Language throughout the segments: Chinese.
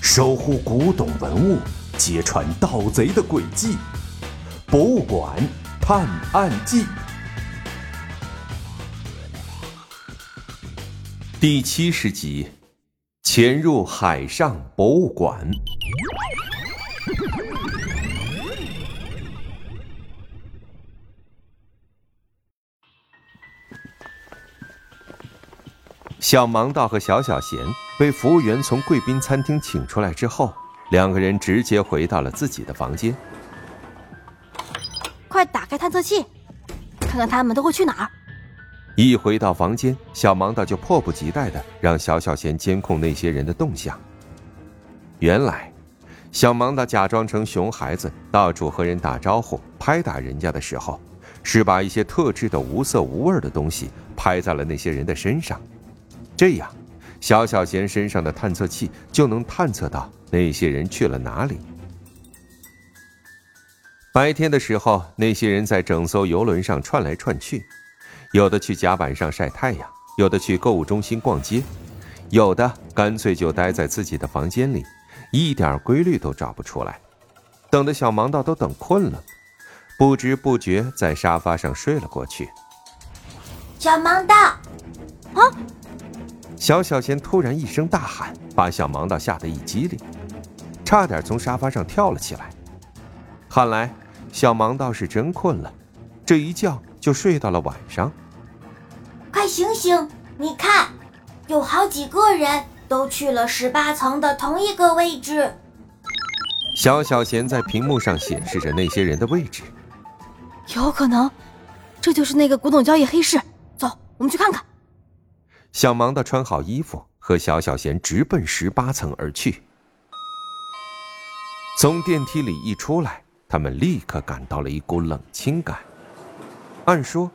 守护古董文物，揭穿盗贼的诡计，《博物馆探案记》第七十集：潜入海上博物馆。小盲道和小小贤被服务员从贵宾餐厅请出来之后，两个人直接回到了自己的房间。快打开探测器，看看他们都会去哪儿。一回到房间，小盲道就迫不及待的让小小贤监控那些人的动向。原来，小盲道假装成熊孩子，到处和人打招呼、拍打人家的时候，是把一些特制的无色无味的东西拍在了那些人的身上。这样，小小贤身上的探测器就能探测到那些人去了哪里。白天的时候，那些人在整艘游轮上串来串去，有的去甲板上晒太阳，有的去购物中心逛街，有的干脆就待在自己的房间里，一点规律都找不出来。等的小盲道都等困了，不知不觉在沙发上睡了过去。小盲道，啊！小小贤突然一声大喊，把小盲道吓得一激灵，差点从沙发上跳了起来。看来小盲道是真困了，这一觉就睡到了晚上。快醒醒！你看，有好几个人都去了十八层的同一个位置。小小贤在屏幕上显示着那些人的位置。有可能，这就是那个古董交易黑市。走，我们去看看。小盲的穿好衣服，和小小贤直奔十八层而去。从电梯里一出来，他们立刻感到了一股冷清感。按说，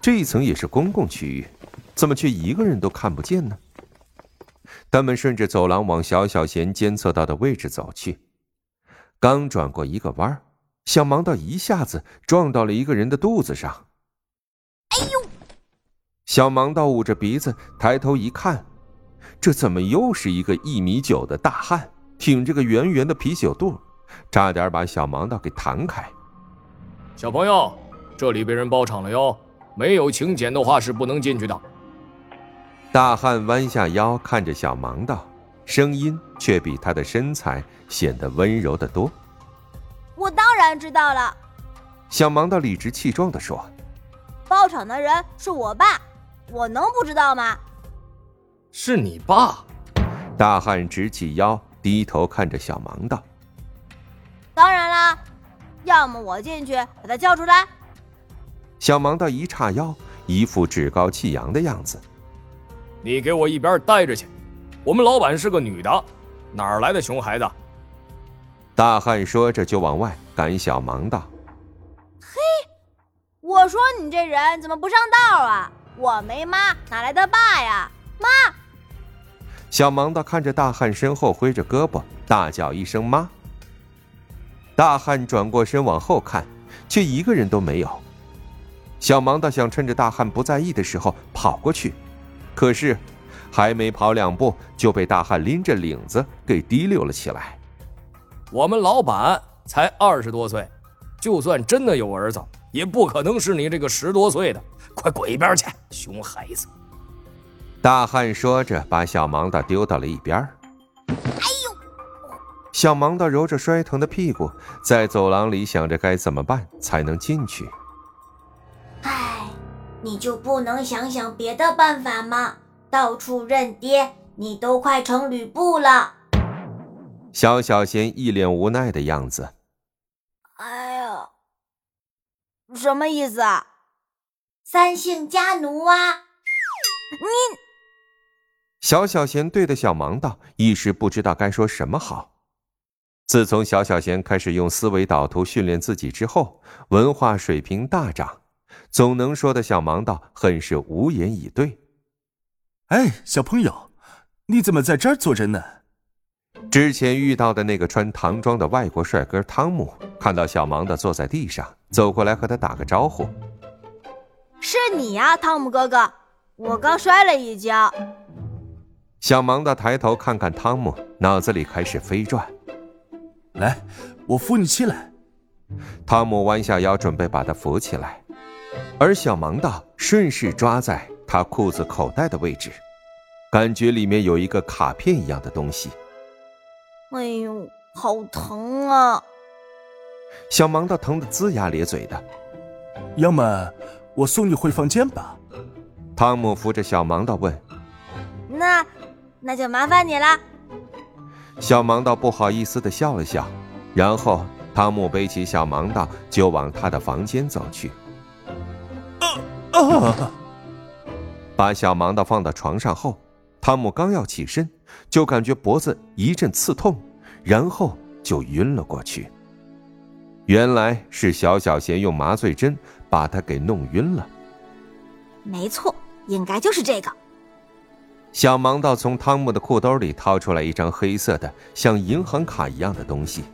这一层也是公共区域，怎么却一个人都看不见呢？他们顺着走廊往小小贤监测到的位置走去。刚转过一个弯儿小盲道一下子撞到了一个人的肚子上。小盲道捂着鼻子抬头一看，这怎么又是一个一米九的大汉，挺着个圆圆的啤酒肚，差点把小盲道给弹开。小朋友，这里被人包场了哟，没有请柬的话是不能进去的。大汉弯下腰看着小盲道，声音却比他的身材显得温柔的多。我当然知道了。小盲道理直气壮地说：“包场的人是我爸。”我能不知道吗？是你爸。大汉直起腰，低头看着小盲道。当然啦，要么我进去把他叫出来。小盲道一叉腰，一副趾高气扬的样子。你给我一边待着去！我们老板是个女的，哪儿来的熊孩子？大汉说着就往外赶小盲道。嘿，我说你这人怎么不上道啊？我没妈，哪来的爸呀？妈！小盲道看着大汉身后挥着胳膊，大叫一声“妈”。大汉转过身往后看，却一个人都没有。小盲道想趁着大汉不在意的时候跑过去，可是还没跑两步，就被大汉拎着领子给提溜了起来。我们老板才二十多岁，就算真的有儿子，也不可能是你这个十多岁的。快滚一边去，熊孩子！大汉说着，把小盲道丢到了一边。哎呦！小盲道揉着摔疼的屁股，在走廊里想着该怎么办才能进去。唉，你就不能想想别的办法吗？到处认爹，你都快成吕布了。小小贤一脸无奈的样子。哎呀，什么意思啊？三姓家奴啊！你小小贤对着小盲道一时不知道该说什么好。自从小小贤开始用思维导图训练自己之后，文化水平大涨，总能说的小盲道很是无言以对。哎，小朋友，你怎么在这儿坐着呢？之前遇到的那个穿唐装的外国帅哥汤姆，看到小盲的坐在地上，走过来和他打个招呼。是你呀，汤姆哥哥！我刚摔了一跤。小盲的抬头看看汤姆，脑子里开始飞转。来，我扶你起来。汤姆弯下腰，准备把他扶起来，而小盲道顺势抓在他裤子口袋的位置，感觉里面有一个卡片一样的东西。哎呦，好疼啊！小芒道疼得龇牙咧嘴的。要么我送你回房间吧。汤姆扶着小芒道问：“那，那就麻烦你了。”小芒道不好意思的笑了笑，然后汤姆背起小芒道就往他的房间走去。啊啊！把小芒道放到床上后，汤姆刚要起身，就感觉脖子一阵刺痛，然后就晕了过去。原来是小小贤用麻醉针把他给弄晕了。没错，应该就是这个。小盲道从汤姆的裤兜里掏出来一张黑色的像银行卡一样的东西，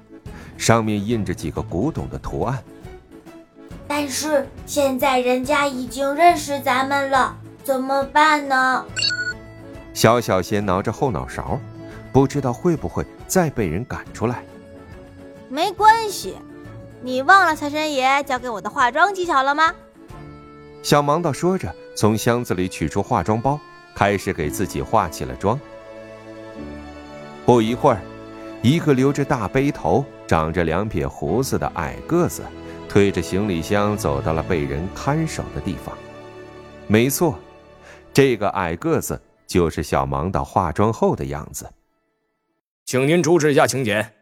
上面印着几个古董的图案。但是现在人家已经认识咱们了，怎么办呢？小小贤挠着后脑勺，不知道会不会再被人赶出来。没关系。你忘了财神爷教给我的化妆技巧了吗？小盲道说着，从箱子里取出化妆包，开始给自己化起了妆。不一会儿，一个留着大背头、长着两撇胡子的矮个子，推着行李箱走到了被人看守的地方。没错，这个矮个子就是小盲道化妆后的样子。请您主持一下请柬。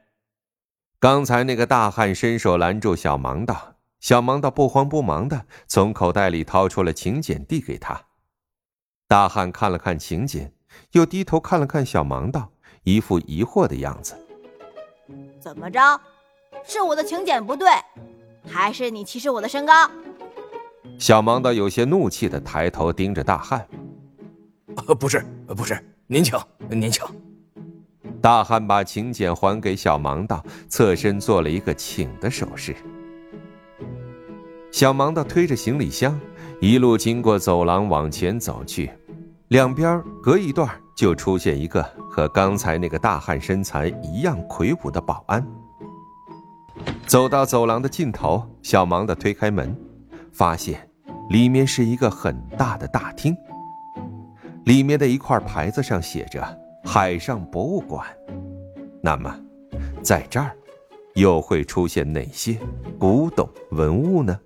刚才那个大汉伸手拦住小盲道，小盲道不慌不忙的从口袋里掏出了请柬递给他。大汉看了看请柬，又低头看了看小盲道，一副疑惑的样子。怎么着？是我的请柬不对，还是你歧视我的身高？小盲道有些怒气的抬头盯着大汉。不是，不是，您请，您请。大汉把请柬还给小盲道，侧身做了一个请的手势。小盲道推着行李箱，一路经过走廊往前走去，两边隔一段就出现一个和刚才那个大汉身材一样魁梧的保安。走到走廊的尽头，小盲道推开门，发现里面是一个很大的大厅，里面的一块牌子上写着。海上博物馆，那么，在这儿，又会出现哪些古董文物呢？